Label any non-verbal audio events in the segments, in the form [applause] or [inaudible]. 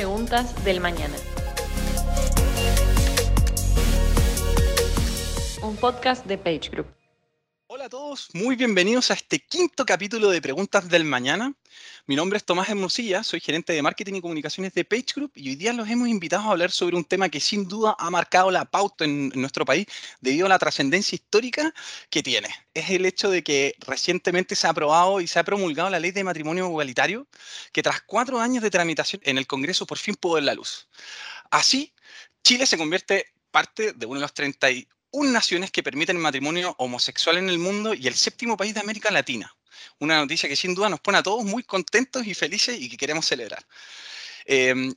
Preguntas del Mañana. Un podcast de Page Group. Todos, muy bienvenidos a este quinto capítulo de Preguntas del Mañana. Mi nombre es Tomás Hermosilla, soy gerente de marketing y comunicaciones de Page Group y hoy día los hemos invitado a hablar sobre un tema que sin duda ha marcado la pauta en, nuestro país debido a la trascendencia histórica que tiene. Es el hecho de que recientemente se ha aprobado y se ha promulgado la ley de matrimonio igualitario que tras cuatro años de tramitación en el Congreso por fin pudo ver la luz. Así, Chile se convierte parte de uno de los 31 naciones que permiten el matrimonio homosexual en el mundo y el séptimo país de América Latina una noticia que sin duda nos pone a todos muy contentos y felices y que queremos celebrar. Eh,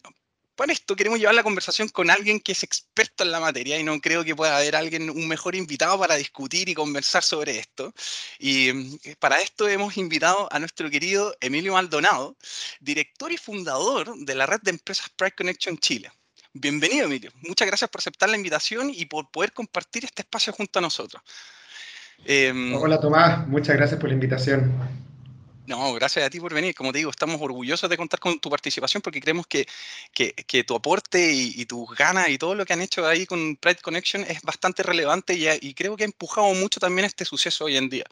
esto queremos llevar la conversación con alguien que es experto en la materia y no creo que pueda haber alguien, un mejor invitado para discutir y conversar sobre esto. Y eh, para esto hemos invitado a nuestro querido Emilio Maldonado, director y fundador de la red de empresas Pride Connection Chile. Bienvenido, Emilio. Muchas gracias por aceptar la invitación y por poder compartir este espacio junto a nosotros. Em, Hola Tomás, muchas gracias por la invitación. No, gracias a ti por venir. Como te digo, estamos orgullosos de contar con tu participación porque creemos que, que, tu aporte y, tus ganas y todo lo que han hecho ahí con Pride Connection es bastante relevante y, y, creo que ha empujado mucho también este suceso hoy en día.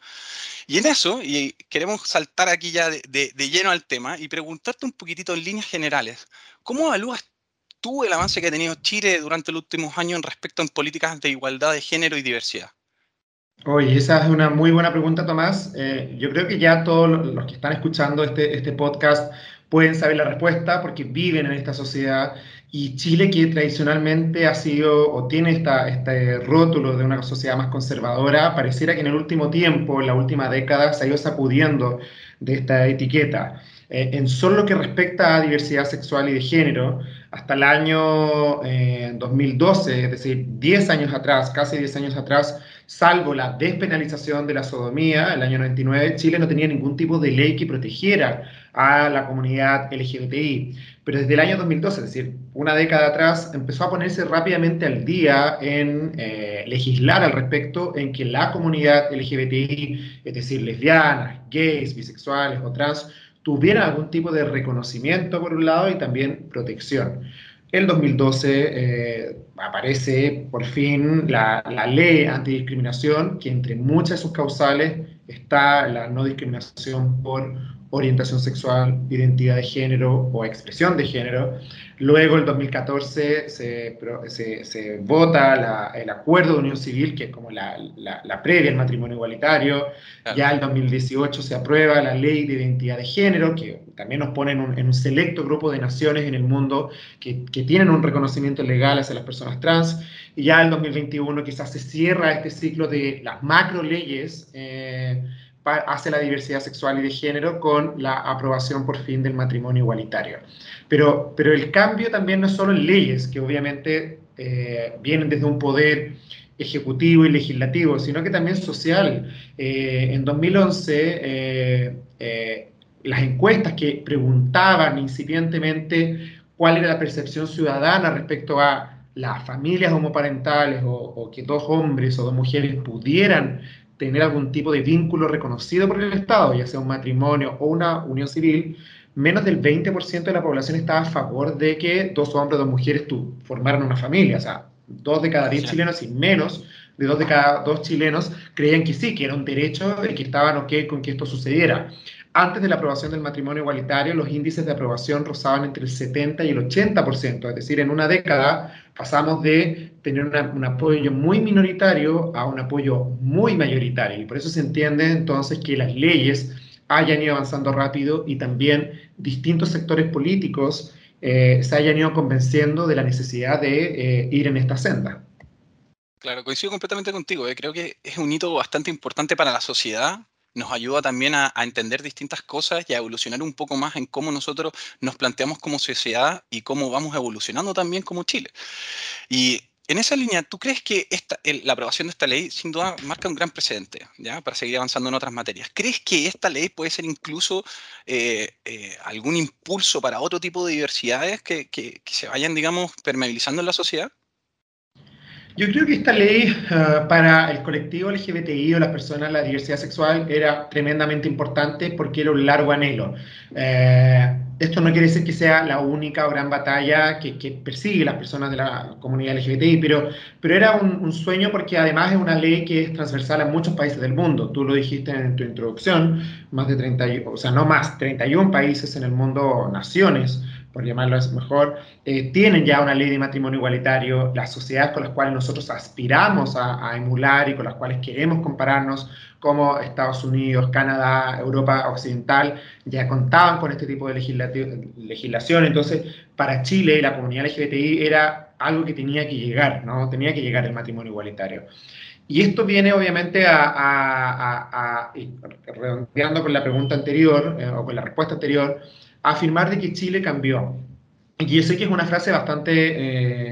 Y en eso, y queremos saltar aquí ya de, de lleno al tema y preguntarte un poquitito en líneas generales, ¿cómo evalúas tú el avance que ha tenido Chile durante los últimos años en respecto a políticas de igualdad de género y diversidad? Oye, esa es una muy buena pregunta, Tomás. Eh, yo creo que ya todos los que están escuchando este, este podcast pueden saber la respuesta porque viven en esta sociedad y Chile, que tradicionalmente ha sido o tiene esta, este rótulo de una sociedad más conservadora, pareciera que en el último tiempo, en la última década, se ha ido sacudiendo de esta etiqueta. Eh, en solo lo que respecta a diversidad sexual y de género, hasta el año 2012, eh, es decir, 10 años atrás, casi 10 años atrás, salvo la despenalización de la sodomía, el año 99, Chile no tenía ningún tipo de ley que protegiera a la comunidad LGBTI. Pero desde el año 2012, es decir, una década atrás, empezó a ponerse rápidamente al día en eh, legislar al respecto, en que la comunidad LGBTI, es decir, lesbianas, gays, bisexuales o trans, tuvieran algún tipo de reconocimiento por un lado y también protección. En 2012 eh, aparece por fin la, la, ley antidiscriminación, que entre muchas de sus causales está la no discriminación por orientación sexual, identidad de género o expresión de género. Luego, en 2014, se, se, se vota el acuerdo de unión civil, que es como la, la, previa al matrimonio igualitario. Ya en 2018 se aprueba la ley de identidad de género, que también nos pone en un, en un selecto grupo de naciones en el mundo que, que, tienen un reconocimiento legal hacia las personas trans. Y ya en 2021 quizás se cierra este ciclo de las macro leyes. Eh, hacia la diversidad sexual y de género con la aprobación por fin del matrimonio igualitario. Pero, pero el cambio también no es solo en leyes, que obviamente eh, vienen desde un poder ejecutivo y legislativo, sino que también social. Eh, en 2011, eh, las encuestas que preguntaban incipientemente cuál era la percepción ciudadana respecto a las familias homoparentales o, o que dos hombres o dos mujeres pudieran tener algún tipo de vínculo reconocido por el Estado, ya sea un matrimonio o una unión civil, menos del 20% de la población estaba a favor de que dos hombres o dos mujeres tu, formaran una familia. O sea, dos de cada diez chilenos y menos de dos de cada dos chilenos creían que sí, que era un derecho y que estaban ok con que esto sucediera. Antes de la aprobación del matrimonio igualitario, los índices de aprobación rozaban entre el 70 y el 80%, es decir, en una década pasamos de tener un apoyo muy minoritario a un apoyo muy mayoritario. Y por eso se entiende entonces que las leyes hayan ido avanzando rápido y también distintos sectores políticos eh, se hayan ido convenciendo de la necesidad de eh, ir en esta senda. Claro, coincido completamente contigo. Eh. Creo que es un hito bastante importante para la sociedad nos ayuda también a, entender distintas cosas y a evolucionar un poco más en cómo nosotros nos planteamos como sociedad y cómo vamos evolucionando también como Chile. Y en esa línea, ¿tú crees que esta, la aprobación de esta ley sin duda marca un gran precedente ¿ya? para seguir avanzando en otras materias? ¿Crees que esta ley puede ser incluso eh, eh, algún impulso para otro tipo de diversidades que, que se vayan, digamos, permeabilizando en la sociedad? Yo creo que esta ley uh, para el colectivo LGBTI o las personas de la diversidad sexual era tremendamente importante porque era un largo anhelo. Eh, esto no quiere decir que sea la única o gran batalla que, que persigue las personas de la comunidad LGBTI, pero, pero era un, un, sueño porque además es una ley que es transversal a muchos países del mundo. Tú lo dijiste en tu introducción, más de 30, o sea, no más, 31 países en el mundo, naciones, por llamarlo mejor, eh, tienen ya una ley de matrimonio igualitario, las sociedades con las cuales nosotros aspiramos a, a, emular y con las cuales queremos compararnos, como Estados Unidos, Canadá, Europa Occidental, ya contaban con este tipo de legislación. Entonces, para Chile la comunidad LGBTI era algo que tenía que llegar, ¿no? Tenía que llegar el matrimonio igualitario. Y esto viene obviamente a, a, a redondeando con la pregunta anterior, eh, o con la respuesta anterior, afirmar de que Chile cambió. Y yo sé que es una frase bastante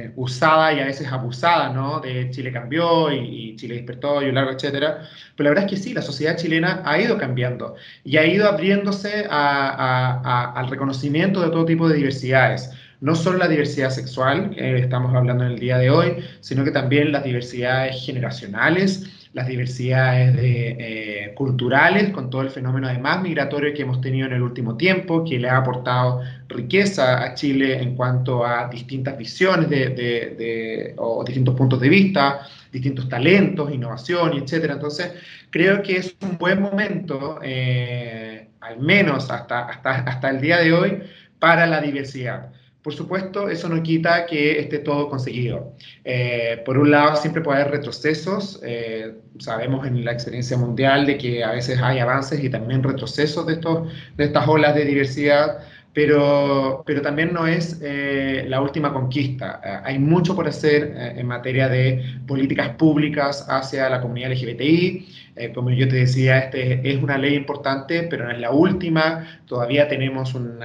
eh, usada y a veces abusada, ¿no? De Chile cambió y, y Chile despertó y un largo, etcétera. Pero la verdad es que sí, la sociedad chilena ha ido cambiando y ha ido abriéndose a, a, al reconocimiento de todo tipo de diversidades. No solo la diversidad sexual, que estamos hablando en el día de hoy, sino que también las diversidades generacionales, las diversidades de, eh, culturales, con todo el fenómeno además migratorio que hemos tenido en el último tiempo, que le ha aportado riqueza a Chile en cuanto a distintas visiones de, de, o distintos puntos de vista, distintos talentos, innovación, etc. Entonces, creo que es un buen momento, eh, al menos hasta, hasta, hasta el día de hoy, para la diversidad. Por supuesto, eso no quita que esté todo conseguido. Eh, por un lado, siempre puede haber retrocesos. Eh, sabemos en la experiencia mundial de que a veces hay avances y también retrocesos de, estos, de estas olas de diversidad, pero, pero también no es eh, la última conquista. Hay mucho por hacer en materia de políticas públicas hacia la comunidad LGBTI. Eh, como yo te decía, este es una ley importante, pero no es la última. Todavía tenemos un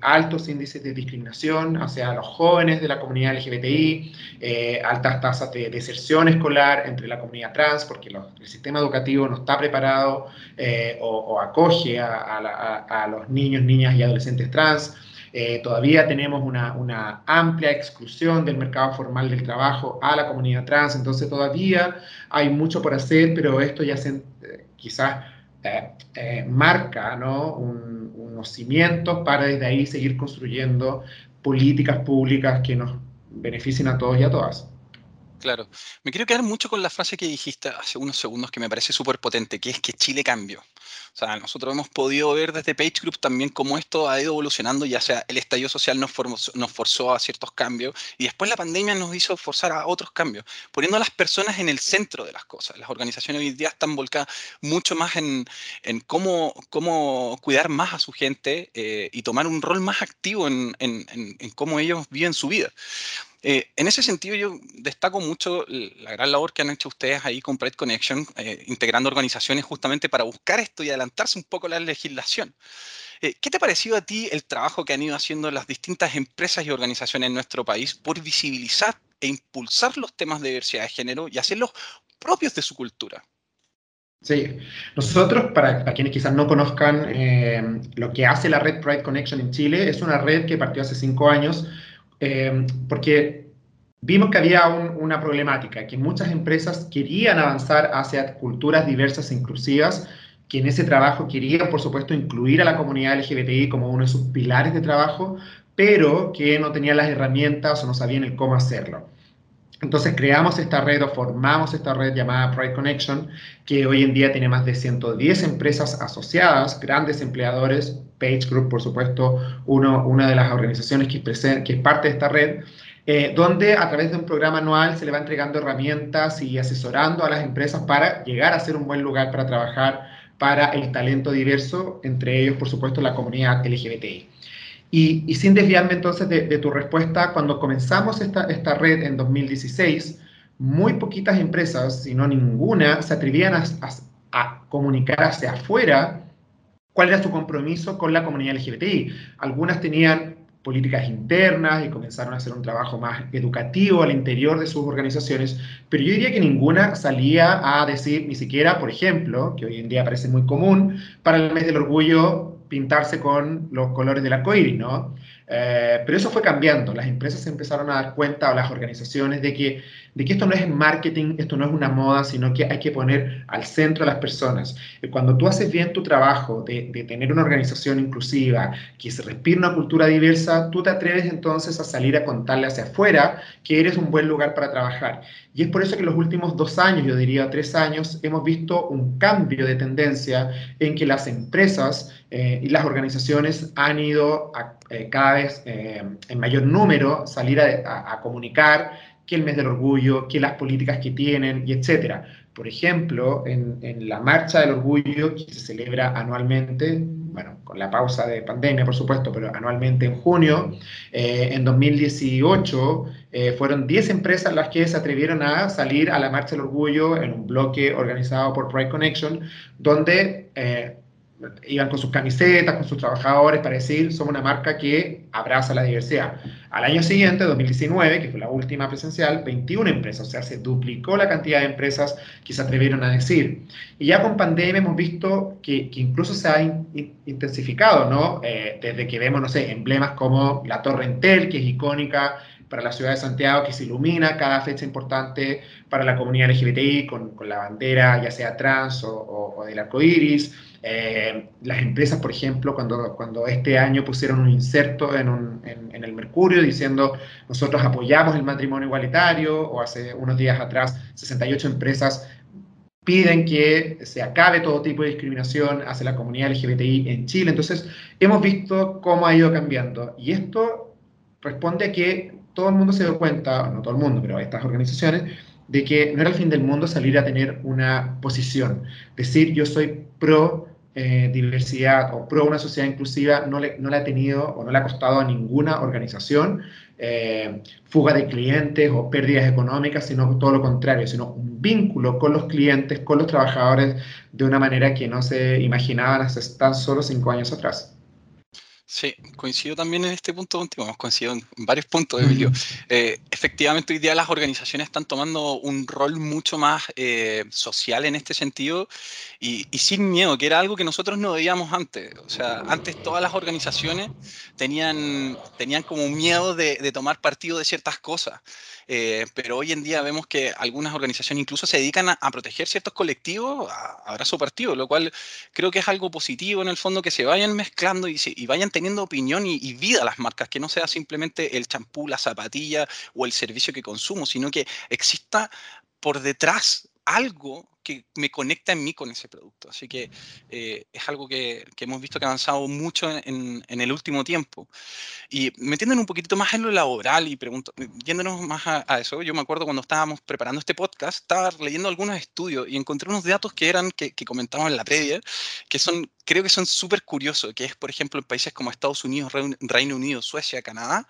altos índices de discriminación hacia los jóvenes de la comunidad LGBTI, altas tasas de deserción escolar entre la comunidad trans, porque el sistema educativo no está preparado o, o, acoge a los niños, niñas y adolescentes trans eh, todavía tenemos una, amplia exclusión del mercado formal del trabajo a la comunidad trans, entonces todavía hay mucho por hacer, pero esto ya se, eh, quizás eh, marca. Un, unos cimientos para desde ahí seguir construyendo políticas públicas que nos beneficien a todos y a todas. Claro. Me quiero quedar mucho con la frase que dijiste hace unos segundos que me parece súper potente, que es que Chile cambió. O sea, nosotros hemos podido ver desde Page Group también cómo esto ha ido evolucionando, ya sea el estallido social nos, forzó, nos forzó a ciertos cambios y después la pandemia nos hizo forzar a otros cambios, poniendo a las personas en el centro de las cosas. Las organizaciones hoy día están volcadas mucho más en, en cómo, cómo cuidar más a su gente eh, y tomar un rol más activo en, en, en cómo ellos viven su vida. Eh, en ese sentido, yo destaco mucho la gran labor que han hecho ustedes ahí con Pride Connection, eh, integrando organizaciones justamente para buscar esto y adelantarse un poco la legislación. Eh, ¿Qué te ha parecido a ti el trabajo que han ido haciendo las distintas empresas y organizaciones en nuestro país por visibilizar e impulsar los temas de diversidad de género y hacerlos propios de su cultura? Sí, nosotros, para, quienes quizás no conozcan lo que hace la red Pride Connection en Chile, es una red que partió hace cinco años eh, porque vimos que había un, una problemática, que muchas empresas querían avanzar hacia culturas diversas e inclusivas, que en ese trabajo querían, por supuesto, incluir a la comunidad LGBTI como uno de sus pilares de trabajo, pero que no tenían las herramientas o no sabían el cómo hacerlo. Entonces creamos esta red o formamos esta red llamada Pride Connection, que hoy en día tiene más de 110 empresas asociadas, grandes empleadores, Page Group, por supuesto, uno, una de las organizaciones que, es parte de esta red, eh, donde a través de un programa anual se le va entregando herramientas y asesorando a las empresas para llegar a ser un buen lugar para trabajar para el talento diverso, entre ellos, por supuesto, la comunidad LGBTI. Y, sin desviarme entonces de, de, tu respuesta, cuando comenzamos esta, esta red en 2016, muy poquitas empresas, si no ninguna, se atrevían a, a, a comunicar hacia afuera cuál era su compromiso con la comunidad LGBTI. Algunas tenían políticas internas y comenzaron a hacer un trabajo más educativo al interior de sus organizaciones, pero yo diría que ninguna salía a decir, ni siquiera, por ejemplo, que hoy en día parece muy común, para el mes del orgullo pintarse con los colores del arco iris, ¿no? Eh, pero eso fue cambiando. Las empresas se empezaron a dar cuenta, o las organizaciones, de que, de que esto no es marketing, esto no es una moda, sino que hay que poner al centro a las personas. Cuando tú haces bien tu trabajo de, de tener una organización inclusiva, que se respire una cultura diversa, tú te atreves entonces a salir a contarle hacia afuera que eres un buen lugar para trabajar. Y es por eso que en los últimos dos años, yo diría tres años, hemos visto un cambio de tendencia en que las empresas eh, y las organizaciones han ido a, eh, cada vez eh, en mayor número salir a, comunicar que el mes del orgullo, que las políticas que tienen y etcétera. Por ejemplo, en, en, la Marcha del Orgullo, que se celebra anualmente, bueno, con la pausa de pandemia, por supuesto, pero anualmente en junio, en 2018 fueron 10 empresas las que se atrevieron a salir a la Marcha del Orgullo en un bloque organizado por Pride Connection, donde iban con sus camisetas, con sus trabajadores para decir, somos una marca que abraza la diversidad. Al año siguiente, 2019, que fue la última presencial, 21 empresas, o sea, se duplicó la cantidad de empresas que se atrevieron a decir. Y ya con pandemia hemos visto que, que incluso se ha intensificado, ¿no? Eh, desde que vemos, no sé, emblemas como la Torre Entel, que es icónica para la ciudad de Santiago, que se ilumina cada fecha importante para la comunidad LGBTI con, con la bandera, ya sea trans o, o, o del arco iris eh, las empresas, por ejemplo, cuando, cuando este año pusieron un inserto en, un, en, el Mercurio diciendo nosotros apoyamos el matrimonio igualitario, o hace unos días atrás 68 empresas piden que se acabe todo tipo de discriminación hacia la comunidad LGBTI en Chile. Entonces, hemos visto cómo ha ido cambiando. Y esto responde a que todo el mundo se dio cuenta, no todo el mundo, pero estas organizaciones, de que no era el fin del mundo salir a tener una posición. Decir yo soy pro eh, diversidad o pro una sociedad inclusiva no le, no le ha tenido o no le ha costado a ninguna organización eh, fuga de clientes o pérdidas económicas, sino todo lo contrario, sino un vínculo con los clientes, con los trabajadores de una manera que no se imaginaban hace tan solo cinco años atrás. Sí, coincido también en este punto contigo, hemos coincidido en varios puntos, Emilio. Eh, efectivamente, hoy día las organizaciones están tomando un rol mucho más eh, social en este sentido y, sin miedo, que era algo que nosotros no veíamos antes. O sea, antes todas las organizaciones tenían, tenían como miedo de, tomar partido de ciertas cosas. Eh, pero hoy en día vemos que algunas organizaciones incluso se dedican a, proteger ciertos colectivos a, su partido, lo cual creo que es algo positivo en el fondo que se vayan mezclando y, y vayan teniendo opinión y, y, vida las marcas, que no sea simplemente el champú, la zapatilla o el servicio que consumo, sino que exista por detrás algo que me conecta en mí con ese producto. Así que eh, es algo que, que, hemos visto que ha avanzado mucho en, en, el último tiempo. Y metiéndonos un poquitito más en lo laboral y pregunto, yéndonos más a, a, eso, yo me acuerdo cuando estábamos preparando este podcast, estaba leyendo algunos estudios y encontré unos datos que eran, que, que comentábamos en la previa, que son, creo que son súper curiosos, que es, por ejemplo, en países como Estados Unidos, Reino Unido, Suecia, Canadá,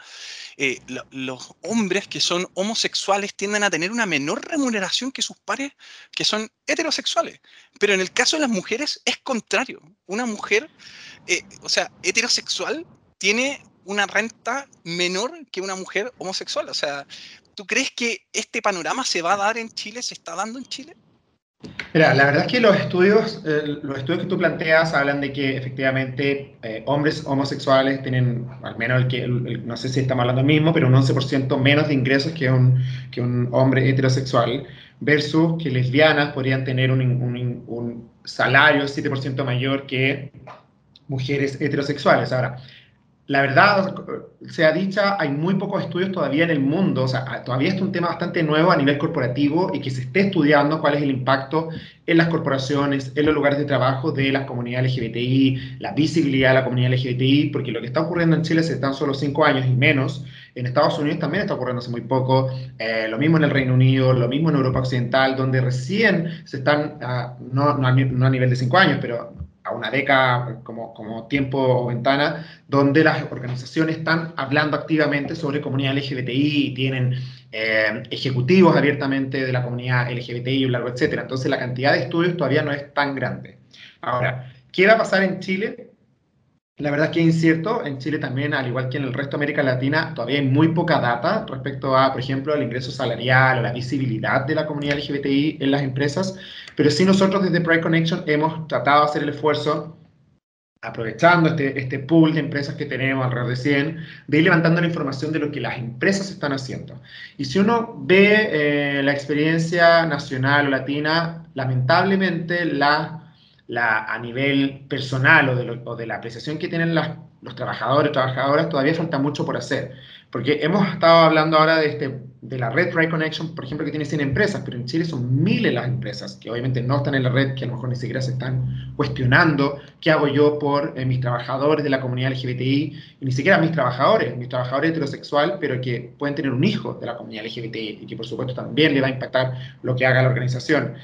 eh, lo, los hombres que son homosexuales tienden a tener una menor remuneración que sus pares que son heterosexuales. Pero en el caso de las mujeres es contrario. Una mujer, eh, o sea, heterosexual tiene una renta menor que una mujer homosexual. O sea, ¿tú crees que este panorama se va a dar en Chile, se está dando en Chile? Mira, la verdad es que los estudios, eh, los estudios que tú planteas hablan de que efectivamente eh, hombres homosexuales tienen, al menos el que, no sé si estamos hablando del mismo, pero un 11% menos de ingresos que un, que un hombre heterosexual versus que lesbianas podrían tener un, un, un salario 7% mayor que mujeres heterosexuales. Ahora, la verdad sea dicha, hay muy pocos estudios todavía en el mundo, o sea, todavía es un tema bastante nuevo a nivel corporativo y que se esté estudiando cuál es el impacto en las corporaciones, en los lugares de trabajo de las comunidades LGBTI, la visibilidad de la comunidad LGBTI, porque lo que está ocurriendo en Chile hace tan solo cinco años y menos, en Estados Unidos también está ocurriendo hace muy poco, eh, lo mismo en el Reino Unido, lo mismo en Europa Occidental, donde recién se están, uh, no, a, nivel de cinco años, pero a una década como, tiempo o ventana, donde las organizaciones están hablando activamente sobre comunidad LGBTI tienen eh, ejecutivos abiertamente de la comunidad LGBTI etcétera. Entonces la cantidad de estudios todavía no es tan grande. Ahora, ¿qué va a pasar en Chile? La verdad es que es incierto. En Chile también, al igual que en el resto de América Latina, todavía hay muy poca data respecto a, por ejemplo, el ingreso salarial o la visibilidad de la comunidad LGBTI en las empresas. Pero sí nosotros desde Pride Connection hemos tratado de hacer el esfuerzo aprovechando este, este pool de empresas que tenemos, alrededor de 100, de ir levantando la información de lo que las empresas están haciendo. Y si uno ve eh, la experiencia nacional o latina, lamentablemente la, a nivel personal o de, la apreciación que tienen los trabajadores, trabajadoras, todavía falta mucho por hacer. Porque hemos estado hablando ahora de, este, de la red Pride Connection, por ejemplo, que tiene 100 empresas, pero en Chile son miles las empresas que obviamente no están en la red, que a lo mejor ni siquiera se están cuestionando qué hago yo por eh, mis trabajadores de la comunidad LGBTI, y ni siquiera mis trabajadores, mis trabajadores heterosexual, pero que pueden tener un hijo de la comunidad LGBTI y que por supuesto también le va a impactar lo que haga la organización.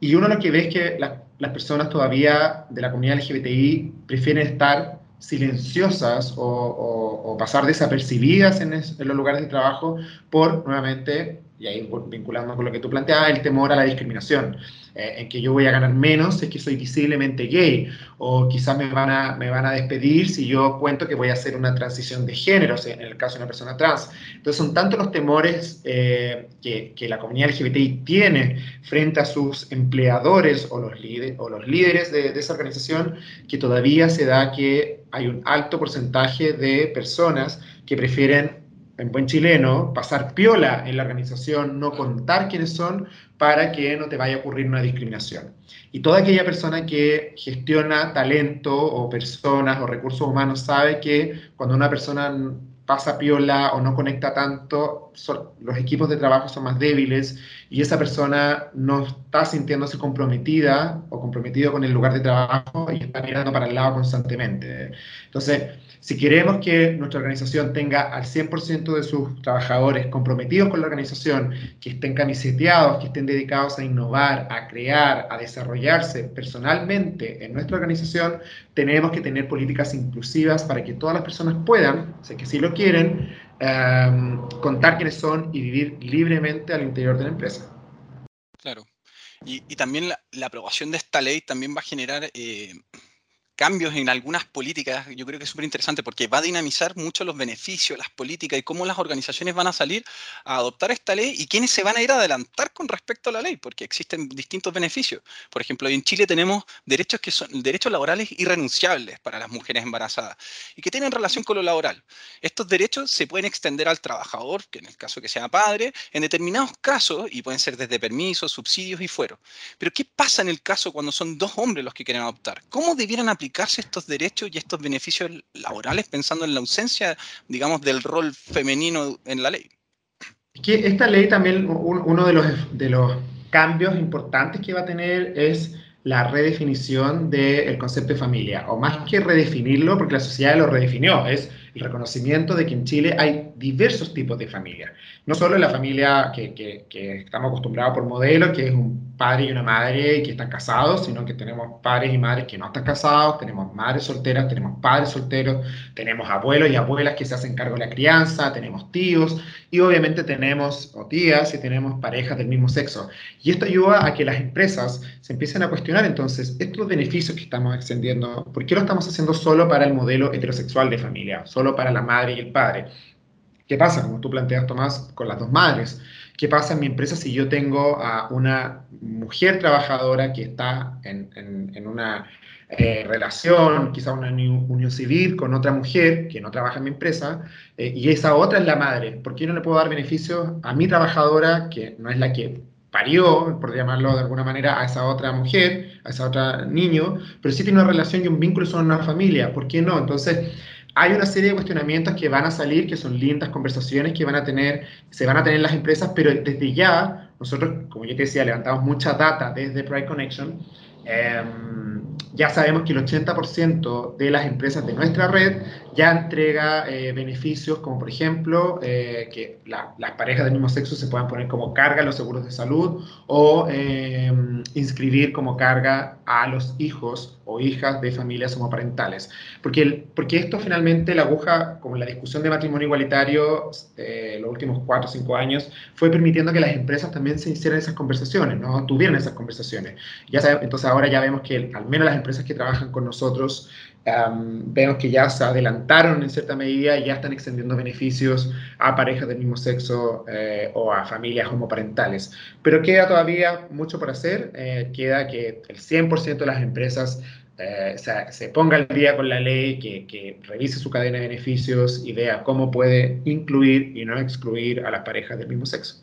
Y uno lo que ve es que las personas todavía de la comunidad LGBTI prefieren estar silenciosas o, pasar desapercibidas en, en, los lugares de trabajo por, nuevamente, y ahí vinculando con lo que tú planteabas, el temor a la discriminación. Eh, en que yo voy a ganar menos es que soy visiblemente gay, o quizás me van, a, me van a despedir si yo cuento que voy a hacer una transición de género, en el caso de una persona trans. Entonces son tantos los temores eh, que, que, la comunidad LGBTI tiene frente a sus empleadores o los, líderes, o los líderes de, de esa organización, que todavía se da que hay un alto porcentaje de personas que prefieren en buen chileno, pasar piola en la organización, no contar quiénes son para que no te vaya a ocurrir una discriminación. Y toda aquella persona que gestiona talento o personas o recursos humanos sabe que cuando una persona pasa piola o no conecta tanto, los equipos de trabajo son más débiles y esa persona no está sintiéndose comprometida o comprometido con el lugar de trabajo y está mirando para el lado constantemente. Entonces, si queremos que nuestra organización tenga al 100% de sus trabajadores comprometidos con la organización, que estén camiseteados, que estén dedicados a innovar, a crear, a desarrollarse personalmente en nuestra organización, tenemos que tener políticas inclusivas para que todas las personas puedan, sé que sí lo quieren, em, contar quiénes son y vivir libremente al interior de la empresa. Claro. Y, también la, aprobación de esta ley también va a generar eh, cambios en algunas políticas, yo creo que es súper interesante porque va a dinamizar mucho los beneficios, las políticas y cómo las organizaciones van a salir a adoptar esta ley y quiénes se van a ir a adelantar con respecto a la ley, porque existen distintos beneficios. Por ejemplo, en Chile tenemos derechos que son derechos laborales irrenunciables para las mujeres embarazadas y que tienen relación con lo laboral. Estos derechos se pueden extender al trabajador, que en el caso que sea padre, en determinados casos, y pueden ser desde permisos, subsidios y fueros. Pero ¿qué pasa en el caso cuando son dos hombres los que quieren adoptar? ¿Cómo debieran aplicar estos derechos y estos beneficios laborales pensando en la ausencia, digamos, del rol femenino en la ley. Que esta ley también, uno de los, de los cambios importantes que va a tener es la redefinición del concepto de familia, o más que redefinirlo, porque la sociedad lo redefinió, es el reconocimiento de que en Chile hay diversos tipos de familia. No solo la familia que estamos acostumbrados por modelo, que es un padre y una madre y que están casados, sino que tenemos padres y madres que no están casados, tenemos madres solteras, tenemos padres solteros, tenemos abuelos y abuelas que se hacen cargo de la crianza, tenemos tíos y obviamente tenemos o tías y tenemos parejas del mismo sexo. Y esto ayuda a que las empresas se empiecen a cuestionar entonces estos beneficios que estamos extendiendo, ¿por qué lo estamos haciendo solo para el modelo heterosexual de familia, solo para la madre y el padre? ¿Qué pasa, como tú planteas, Tomás, con las dos madres? ¿Qué pasa en mi empresa si yo tengo a una mujer trabajadora que está en, en, una eh, relación, quizá una unión civil con otra mujer que no trabaja en mi empresa, eh, y esa otra es la madre? ¿Por qué no le puedo dar beneficios a mi trabajadora, que no es la que parió, por llamarlo de alguna manera, a esa otra mujer, a esa otra niño, pero sí tiene una relación y un vínculo son una familia? ¿Por qué no? Entonces, hay una serie de cuestionamientos que van a salir, que son lindas conversaciones que van a tener, se van a tener las empresas, pero desde ya, nosotros, como yo te decía, levantamos mucha data desde Pride Connection. Eh, ya sabemos que el 80% de las empresas de nuestra red ya entrega eh, beneficios como por ejemplo eh, que las parejas del mismo sexo se puedan poner como carga en los seguros de salud o eh, inscribir como carga a los hijos o hijas de familias homoparentales. Porque, porque esto finalmente la aguja, como la discusión de matrimonio igualitario los últimos 4 o 5 años, fue permitiendo que las empresas también se hicieran esas conversaciones, ¿no? tuvieran esas conversaciones. Ya entonces ahora ya vemos que al menos las empresas que trabajan con nosotros vemos que ya se adelantaron en cierta medida y ya están extendiendo beneficios a parejas del mismo sexo eh, o a familias homoparentales. Pero queda todavía mucho por hacer. Eh, queda que el 100% de las empresas eh, se, ponga al día con la ley, que, que, revise su cadena de beneficios y vea cómo puede incluir y no excluir a las parejas del mismo sexo.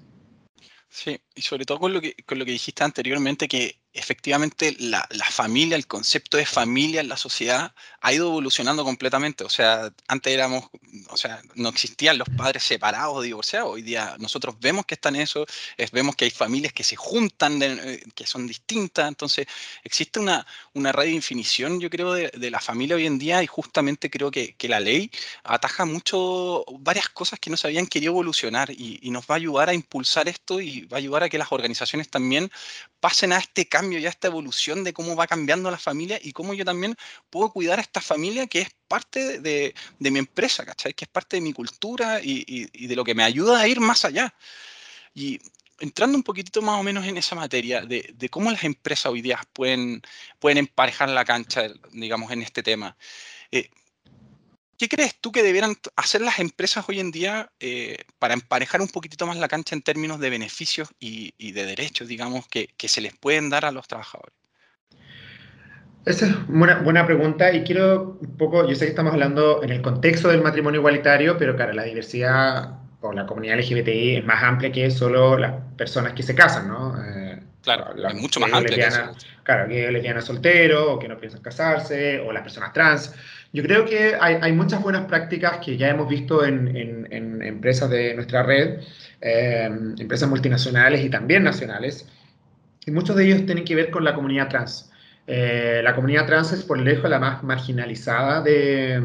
Sí, y sobre todo con lo que, con lo que dijiste anteriormente, que efectivamente la, familia, el concepto de familia en la sociedad ha ido evolucionando completamente. O sea, antes éramos, o sea, no existían los padres separados o divorciados. Hoy día nosotros vemos que están eso, es, vemos que hay familias que se juntan, eh, que son distintas. Entonces, existe una, una redefinición, yo creo, de, la familia hoy en día y justamente creo que, la ley ataja mucho varias cosas que no se habían querido evolucionar y, y nos va a ayudar a impulsar esto y va a ayudar a que las organizaciones también pasen a este cambio y a esta evolución de cómo va cambiando la familia y cómo yo también puedo cuidar a esta familia que es parte de, mi empresa, ¿cachai? Que es parte de mi cultura y, de lo que me ayuda a ir más allá. Y entrando un poquitito más o menos en esa materia de, cómo las empresas hoy día pueden, pueden emparejar la cancha, digamos, en este tema. Eh, ¿Qué crees tú que debieran hacer las empresas hoy en día eh, para emparejar un poquitito más la cancha en términos de beneficios y, de derechos, digamos, que, se les pueden dar a los trabajadores? Esa es una buena pregunta y quiero un poco, yo sé que estamos hablando en el contexto del matrimonio igualitario, pero claro, la diversidad o la comunidad LGBTI es más amplia que solo las personas que se casan, ¿no? Eh, claro, es mucho más amplia. Claro, que lesbianas soltero o que no piensan casarse, o las personas trans. Yo creo que hay, muchas buenas prácticas que ya hemos visto en, empresas de nuestra red, eh, empresas multinacionales y también nacionales, y muchos de ellos tienen que ver con la comunidad trans. Eh, la comunidad trans es por lejos la más marginalizada de,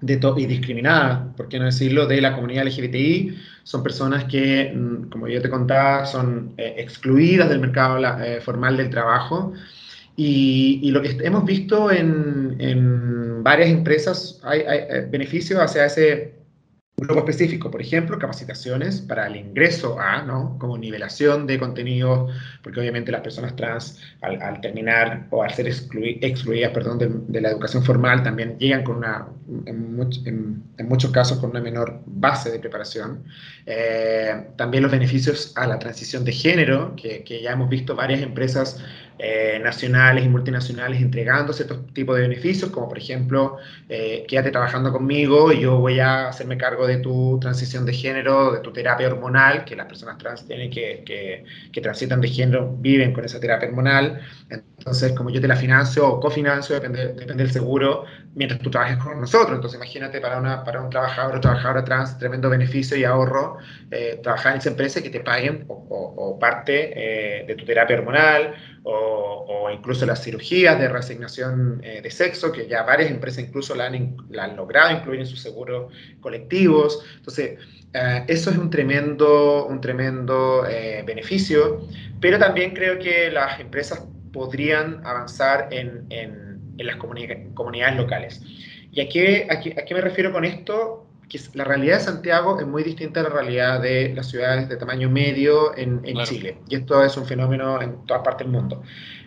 de y discriminada, por qué no decirlo, de la comunidad LGBTI. Son personas que, mm, como yo te contaba, son eh, excluidas del mercado formal del trabajo. Y, lo que hemos visto en, varias empresas, hay, eh, beneficios hacia ese grupo específico, por ejemplo, capacitaciones para el ingreso a, ¿no? Como nivelación de contenidos, porque obviamente las personas trans al, terminar o al ser excluidas perdón, de, la educación formal también llegan con una, en, muchos casos con una menor base de preparación. Eh, también los beneficios a la transición de género, que, que ya hemos visto varias empresas eh, nacionales y multinacionales entregando ciertos tipos de beneficios, como por ejemplo, eh, quédate trabajando conmigo y yo voy a hacerme cargo de tu transición de género, de tu terapia hormonal, que las personas trans tienen que, que, que transitan de género, viven con esa terapia hormonal. Entonces, como yo te la financio o cofinancio, depende, depende del seguro, mientras tú trabajes con nosotros. Entonces, imagínate para, una, para un trabajador o trabajadora trans, tremendo beneficio y ahorro, eh, trabajar en esa empresa que te paguen o, o, parte eh, de tu terapia hormonal o, incluso las cirugías de reasignación eh, de sexo, que ya varias empresas incluso la han, logrado incluir en sus seguros colectivos. Entonces, eso es un tremendo, un tremendo beneficio, pero también creo que las empresas podrían avanzar en, en, las comunidades locales. ¿Y a qué, a, qué, me refiero con esto? Que la realidad de Santiago es muy distinta a la realidad de las ciudades de tamaño medio en, en Chile. Y esto es un fenómeno en toda parte del mundo.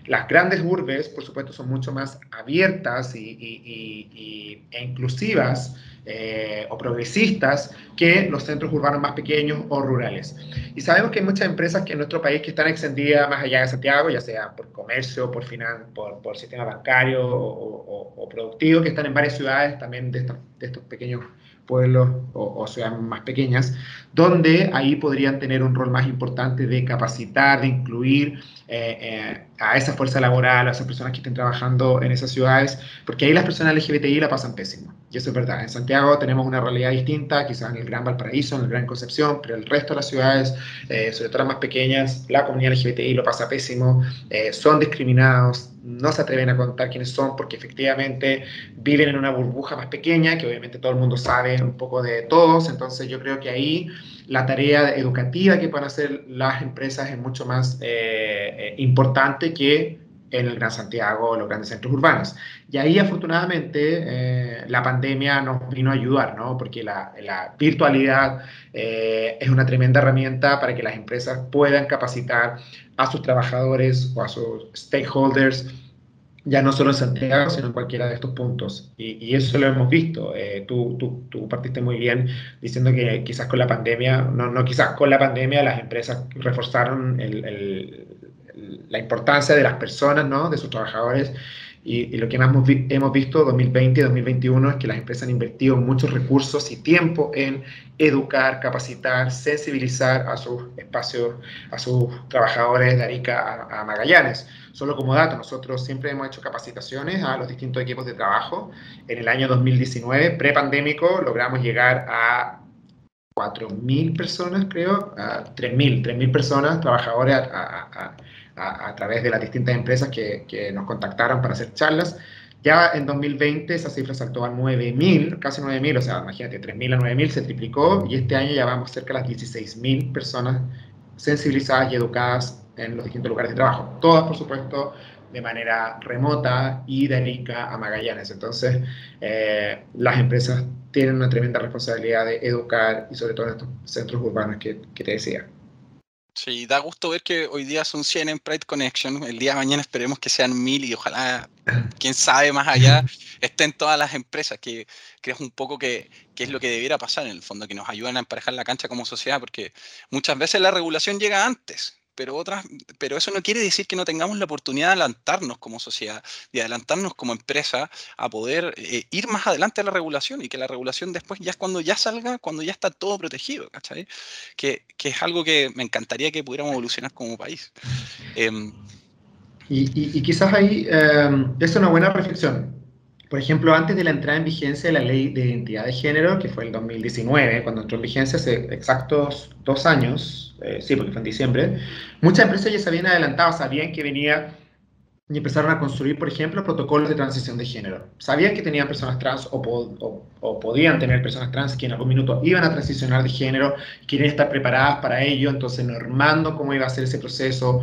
Las grandes urbes, por supuesto, son mucho más abiertas y, y, y, e inclusivas eh, o progresistas que los centros urbanos más pequeños o rurales. Y sabemos que hay muchas empresas que en nuestro país que están extendidas más allá de Santiago, ya sea por comercio, por, finan por, por sistema bancario o, productivo, que están en varias ciudades también de, de estos pequeños pueblos o, ciudades más pequeñas, donde ahí podrían tener un rol más importante de capacitar, de incluir eh, eh, a esa fuerza laboral, a esas personas que estén trabajando en esas ciudades, porque ahí las personas LGBTI la pasan pésimo. Y eso es verdad. En Santiago tenemos una realidad distinta, quizás en el Gran Valparaíso, en el Gran Concepción, pero el resto de las ciudades, eh, sobre todo las más pequeñas, la comunidad LGBTI lo pasa pésimo, son discriminados, no se atreven a contar quiénes son porque efectivamente viven en una burbuja más pequeña, que obviamente todo el mundo sabe un poco de todos, entonces yo creo que ahí la tarea educativa que pueden hacer las empresas es mucho más eh, eh, importante que en el Gran Santiago los grandes centros urbanos. Y ahí afortunadamente eh, la pandemia nos vino a ayudar, ¿no? Porque la, la virtualidad es una tremenda herramienta para que las empresas puedan capacitar a sus trabajadores o a sus stakeholders ya no solo en Santiago, sino en cualquiera de estos puntos. Y, eso lo hemos visto. Eh, tú, tú, tú, partiste muy bien diciendo que quizás con la pandemia, no, no quizás con la pandemia, las empresas reforzaron el, el, la importancia de las personas, ¿no? de sus trabajadores. Y, lo que más hemos visto 2020 y 2021 es que las empresas han invertido muchos recursos y tiempo en educar, capacitar, sensibilizar a sus espacios, a sus trabajadores de Arica a, Magallanes. Solo como dato, nosotros siempre hemos hecho capacitaciones a los distintos equipos de trabajo. En el año 2019, prepandémico, logramos llegar a 4.000 personas, creo, a 3.000, 3.000 personas, trabajadores a, a, través de las distintas empresas que, que, nos contactaron para hacer charlas. Ya en 2020 esa cifra saltó a 9.000, casi 9.000, o sea, imagínate, 3.000 a 9.000 se triplicó y este año ya vamos cerca de las 16.000 personas sensibilizadas y educadas en los distintos lugares de trabajo. Todas, por supuesto, de manera remota y de Arica a Magallanes. Entonces, eh, las empresas tienen una tremenda responsabilidad de educar y sobre todo en estos centros urbanos que, que te decía. Sí, da gusto ver que hoy día son 100 en Pride Connection. El día de mañana esperemos que sean mil y ojalá, quién sabe, más allá [laughs] estén todas las empresas, que crees un poco que, que, es lo que debiera pasar en el fondo, que nos ayuden a emparejar la cancha como sociedad, porque muchas veces la regulación llega antes pero, otras, pero eso no quiere decir que no tengamos la oportunidad de adelantarnos como sociedad y adelantarnos como empresa a poder eh, ir más adelante a la regulación y que la regulación después ya es cuando ya salga, cuando ya está todo protegido, ¿cachai? Que, que es algo que me encantaría que pudiéramos evolucionar como país. Em, y, y, quizás ahí em, es una buena reflexión. Por ejemplo, antes de la entrada en vigencia de la ley de identidad de género, que fue el 2019, cuando entró en vigencia hace exactos dos años, eh, sí, porque fue en diciembre, muchas empresas ya se habían adelantado, sabían que venía y empezaron a construir, por ejemplo, protocolos de transición de género. Sabían que tenían personas trans o, o, podían tener personas trans que en algún minuto iban a transicionar de género, querían estar preparadas para ello, entonces normando cómo iba a ser ese proceso,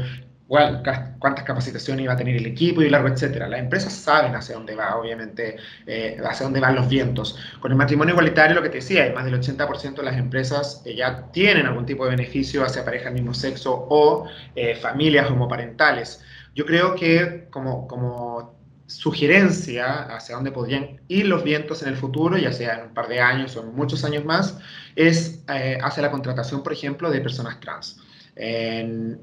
cuántas capacitaciones iba a tener el equipo y largo, etcétera. Las empresas saben hacia dónde va, obviamente, eh, hacia dónde van los vientos. Con el matrimonio igualitario, lo que te decía, más del 80% de las empresas eh, ya tienen algún tipo de beneficio hacia parejas del mismo sexo o eh, familias homoparentales. Yo creo que como, como sugerencia hacia dónde podrían ir los vientos en el futuro, ya sea en un par de años o en muchos años más, es hacia la contratación, por ejemplo, de personas trans. En,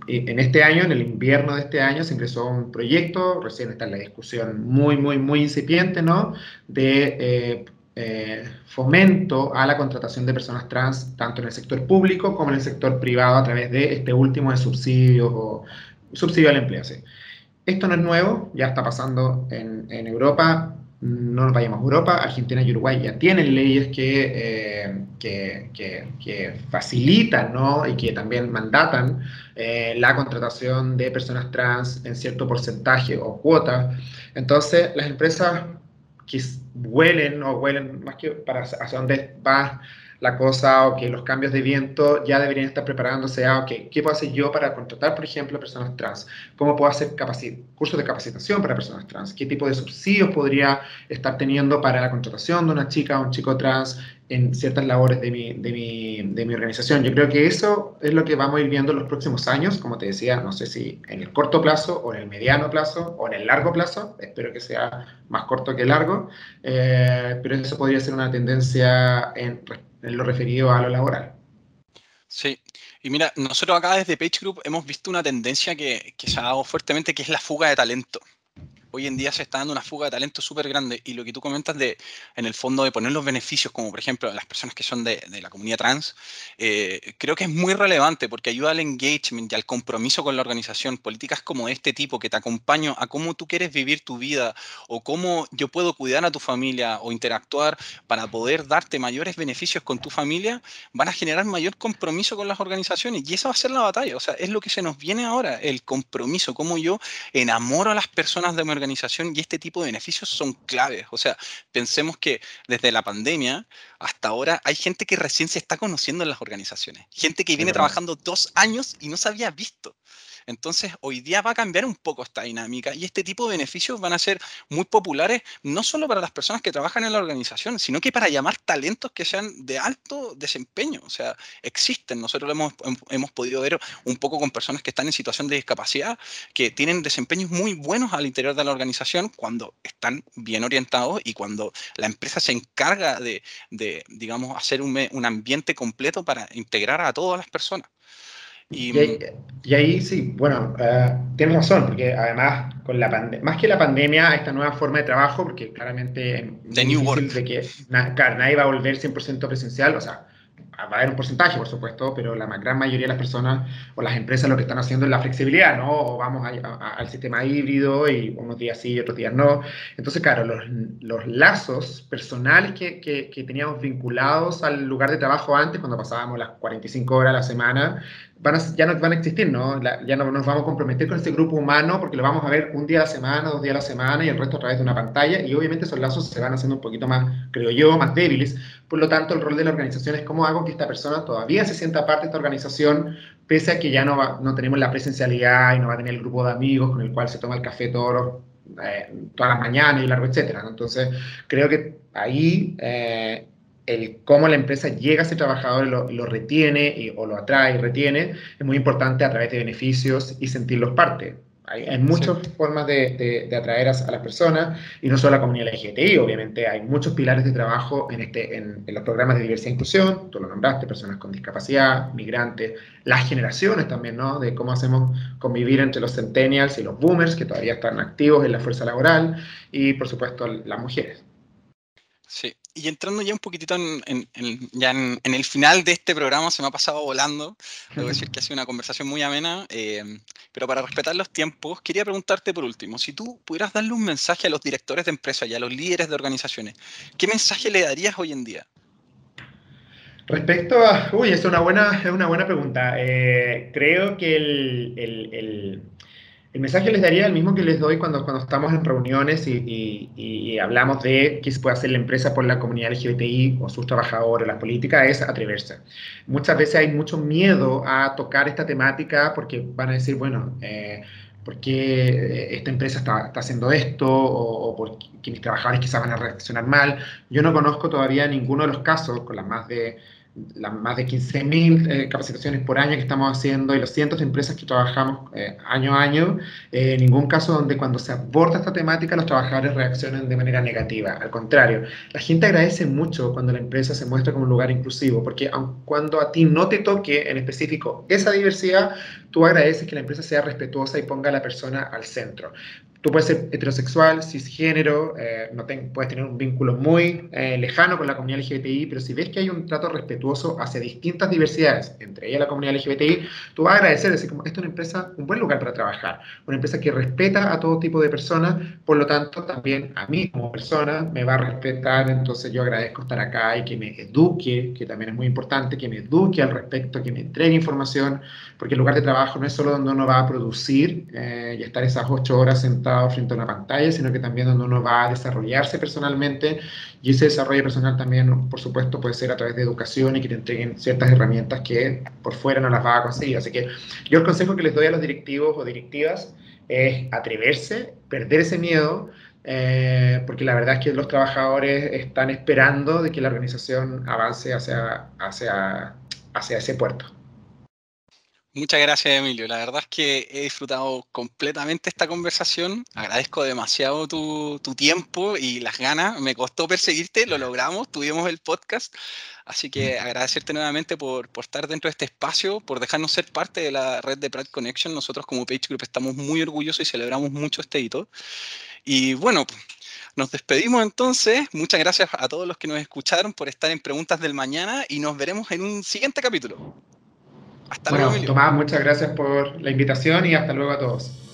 este año, en el invierno de este año, se ingresó un proyecto, recién está en la discusión muy, muy, muy incipiente, ¿no? De eh, eh, fomento a la contratación de personas trans, tanto en el sector público como en el sector privado, a través de este último de subsidios o subsidio al empleo. Esto no es nuevo, ya está pasando en Europa no nos vayamos a Europa, Argentina y Uruguay ya tienen leyes que, eh, que, facilitan ¿no? y que también mandatan eh, la contratación de personas trans en cierto porcentaje o cuota. Entonces, las empresas que huelen o huelen más que para hacia dónde va la cosa o que los cambios de viento ya deberían estar preparándose a, ok, ¿qué puedo hacer yo para contratar, por ejemplo, personas trans? ¿Cómo puedo hacer cursos de capacitación para personas trans? ¿Qué tipo de subsidios podría estar teniendo para la contratación de una chica o un chico trans en ciertas labores de mi, de, mi, de mi organización? Yo creo que eso es lo que vamos a ir viendo en los próximos años, como te decía, no sé si en el corto plazo o en el mediano plazo o en el largo plazo, espero que sea más corto que largo, eh, pero eso podría ser una tendencia en en lo referido a lo laboral. Sí, y mira, nosotros acá desde Page Group hemos visto una tendencia que, se ha dado fuertemente, que es la fuga de talento hoy en día se está dando una fuga de talento súper grande y lo que tú comentas de, en el fondo, de poner los beneficios, como por ejemplo las personas que son de, la comunidad trans, eh, creo que es muy relevante porque ayuda al engagement y al compromiso con la organización. Políticas como este tipo que te acompañan a cómo tú quieres vivir tu vida o cómo yo puedo cuidar a tu familia o interactuar para poder darte mayores beneficios con tu familia, van a generar mayor compromiso con las organizaciones y esa va a ser la batalla. O sea, es lo que se nos viene ahora, el compromiso, cómo yo enamoro a las personas de mi organización organización y este tipo de beneficios son claves. O sea, pensemos que desde la pandemia hasta ahora hay gente que recién se está conociendo en las organizaciones, gente que viene trabajando dos años y no se había visto. Entonces, hoy día va a cambiar un poco esta dinámica y este tipo de beneficios van a ser muy populares, no solo para las personas que trabajan en la organización, sino que para llamar talentos que sean de alto desempeño. O sea, existen. Nosotros lo hemos, hemos podido ver un poco con personas que están en situación de discapacidad, que tienen desempeños muy buenos al interior de la organización cuando están bien orientados y cuando la empresa se encarga de, de digamos, hacer un, un ambiente completo para integrar a todas las personas. Y, y, ahí, sí, bueno, uh, tienes razón, porque además con la más que la pandemia, esta nueva forma de trabajo, porque claramente The New Work. de que claro, nadie va a volver 100% presencial, o sea, va a haber un porcentaje, por supuesto, pero la gran mayoría de las personas o las empresas lo que están haciendo es la flexibilidad, ¿no? O vamos al sistema híbrido y unos días sí y otros días no. Entonces, claro, los, los lazos personales que, que, teníamos vinculados al lugar de trabajo antes, cuando pasábamos las 45 horas a la semana, van ya no van a existir, ¿no? ya no nos vamos a comprometer con ese grupo humano porque lo vamos a ver un día a la semana, dos días a la semana y el resto a través de una pantalla y obviamente esos lazos se van haciendo un poquito más, creo yo, más débiles. Por lo tanto, el rol de la organización es cómo hago que esta persona todavía se sienta parte de esta organización pese a que ya no, no tenemos la presencialidad y no va a tener el grupo de amigos con el cual se toma el café todos eh, todas las mañanas y largo, etcétera. Entonces, creo que ahí eh, el cómo la empresa llega a ese trabajador y lo, retiene o lo atrae y retiene es muy importante a través de beneficios y sentirlos parte. Hay, muchas formas de, atraer a, las personas y no solo a la comunidad LGTBI, obviamente hay muchos pilares de trabajo en, este, en, los programas de diversidad e inclusión, tú lo nombraste, personas con discapacidad, migrantes, las generaciones también, ¿no? De cómo hacemos convivir entre los centennials y los boomers que todavía están activos en la fuerza laboral y por supuesto las mujeres. Sí, y entrando ya un poquitito en, ya en, el final de este programa, se me ha pasado volando. Debo decir que ha sido una conversación muy amena, eh, pero para respetar los tiempos, quería preguntarte por último, si tú pudieras darle un mensaje a los directores de empresas y a los líderes de organizaciones, ¿qué mensaje le darías hoy en día? Respecto a... Uy, es una buena, es una buena pregunta. Eh, creo que el el mensaje les daría el mismo que les doy cuando, cuando estamos en reuniones y, hablamos de qué se puede hacer la empresa por la comunidad LGBTI o sus trabajadores, la política, es atreverse. Muchas veces hay mucho miedo a tocar esta temática porque van a decir, bueno, eh, ¿por qué esta empresa está, haciendo esto? O, o porque mis trabajadores quizás van a reaccionar mal. Yo no conozco todavía ninguno de los casos, con las más de las más de 15.000 eh, capacitaciones por año que estamos haciendo y los cientos de empresas que trabajamos eh, año a año, eh, en ningún caso donde cuando se aborda esta temática los trabajadores reaccionan de manera negativa. Al contrario, la gente agradece mucho cuando la empresa se muestra como un lugar inclusivo, porque aun cuando a ti no te toque en específico esa diversidad, tú agradeces que la empresa sea respetuosa y ponga a la persona al centro. Tú puedes ser heterosexual, cisgénero, eh, no puedes tener un vínculo muy eh, lejano con la comunidad LGBTI, pero si ves que hay un trato respetuoso hacia distintas diversidades, entre ellas la comunidad LGBTI, tú vas a agradecer, decir, como, esto es una empresa, un buen lugar para trabajar, una empresa que respeta a todo tipo de personas, por lo tanto, también a mí como persona me va a respetar, entonces yo agradezco estar acá y que me eduque, que también es muy importante, que me eduque al respecto, que me entregue información, porque el lugar de trabajo no es solo donde uno va a producir eh, y estar esas ocho horas sentado frente a una pantalla, sino que también donde uno va a desarrollarse personalmente y ese desarrollo personal también, por supuesto, puede ser a través de educación y que te entreguen ciertas herramientas que por fuera no las va a conseguir. Así que yo el consejo que les doy a los directivos o directivas es atreverse, perder ese miedo, eh, porque la verdad es que los trabajadores están esperando de que la organización avance hacia, hacia, hacia ese puerto. Muchas gracias, Emilio. La verdad es que he disfrutado completamente esta conversación. Agradezco demasiado tu, tiempo y las ganas. Me costó perseguirte, lo logramos, tuvimos el podcast. Así que agradecerte nuevamente por, estar dentro de este espacio, por dejarnos ser parte de la red de Pride Connection. Nosotros como Page Group estamos muy orgullosos y celebramos mucho este hito. Y bueno, nos despedimos entonces. Muchas gracias a todos los que nos escucharon por estar en Preguntas del Mañana y nos veremos en un siguiente capítulo. Hasta bueno, luego. Tomás, muchas gracias por la invitación y hasta luego a todos.